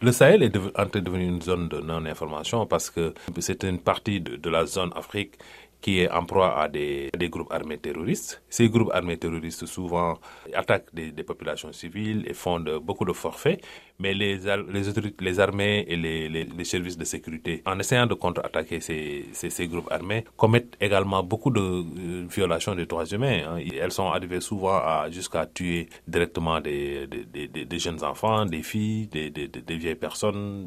Le Sahel est en de devenir une zone de non-information parce que c'est une partie de la zone Afrique qui est en proie à des, groupes armés terroristes. Ces groupes armés terroristes souvent attaquent des, populations civiles et font beaucoup de forfaits, mais les, les, armées et les, services de sécurité, en essayant de contre-attaquer ces, ces, groupes armés, commettent également beaucoup de euh, violations des droits humains. Hein. Elles sont arrivées souvent jusqu'à tuer directement des, des, jeunes enfants, des filles, des, vieilles personnes.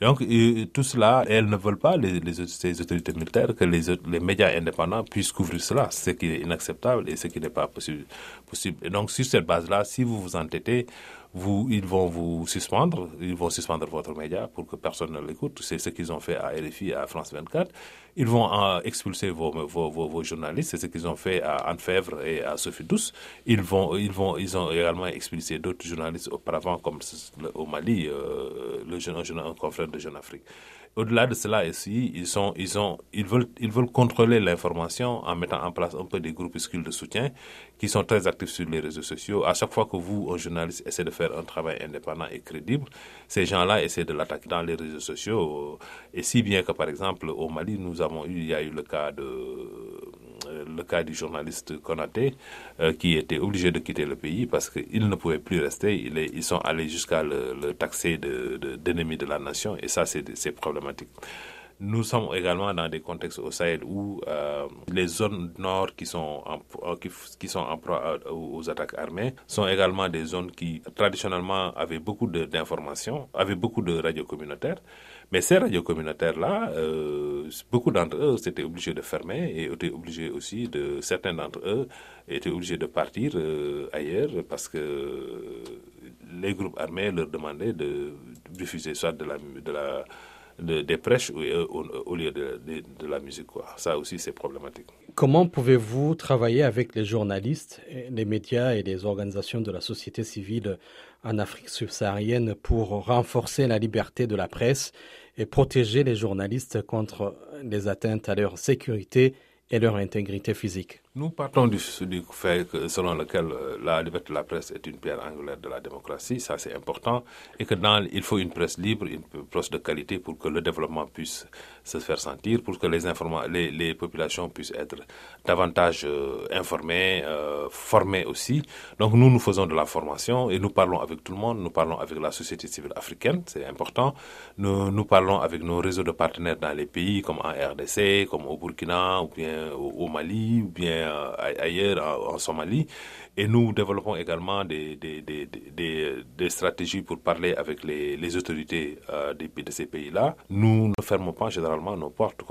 Donc euh, tout cela, elles ne veulent pas, les, ces autorités militaires, que les les médias indépendants puissent couvrir cela, ce qui est inacceptable et ce qui n'est pas possible. Et donc, sur cette base-là, si vous vous entêtez, ils vont vous suspendre, ils vont suspendre votre média pour que personne ne l'écoute. C'est ce qu'ils ont fait à RFI, à France 24. Ils vont euh, expulser vos, journalistes, c'est ce qu'ils ont fait à Anne Fèvre et à Sophie Douce. Ils vont, ils vont, ils ont également expulsé d'autres journalistes auparavant, comme au Mali, euh, le jeune, un confrère de Jeune Afrique. Au-delà de cela aussi, ils, veulent, contrôler l'information en mettant en place un peu des groupuscules de soutien qui sont très actifs sur les réseaux sociaux. À chaque fois que vous, un journaliste, essaie de faire un travail indépendant et crédible, ces gens-là essaient de l'attaquer dans les réseaux sociaux. Et si bien que, par exemple, au Mali, nous avons eu, il y a eu le cas de le cas du journaliste Konaté, euh, qui était obligé de quitter le pays parce qu'il ne pouvait plus rester. Il est, ils sont allés jusqu'à le, taxer d'ennemi de, de, la nation et ça, c'est problématique. Nous sommes également dans des contextes au Sahel où euh, les zones nord qui sont en, qui, qui sont en proie aux attaques armées sont également des zones qui traditionnellement avaient beaucoup d'informations, avaient beaucoup de radios communautaires. Mais ces radios communautaires-là, euh, beaucoup d'entre eux étaient obligés de fermer et étaient obligés aussi de, certains d'entre eux étaient obligés de partir euh, ailleurs parce que les groupes armés leur demandaient de diffuser soit de la de, des prêches au, au, lieu de, la musique. Ça aussi, c'est problématique. Comment pouvez-vous travailler avec les journalistes, les médias et les organisations de la société civile en Afrique subsaharienne pour renforcer la liberté de la presse et protéger les journalistes contre les atteintes à leur sécurité et leur intégrité physique? Nous partons du, du, fait que, selon lequel la liberté de la presse est une pierre angulaire de la démocratie, ça c'est important, et que dans, il faut une presse libre, une presse de qualité pour que le développement puisse se faire sentir, pour que les, les, les populations puissent être davantage euh, informées, euh, formées aussi. Donc nous, nous faisons de la formation et nous parlons avec tout le monde, nous parlons avec la société civile africaine, c'est important. Nous, nous parlons avec nos réseaux de partenaires dans les pays comme en RDC, comme au Burkina, ou bien au Mali ou bien ailleurs en, Somalie. Et nous développons également des, stratégies pour parler avec les, autorités euh, de, de ces pays-là. Nous ne fermons pas généralement nos portes.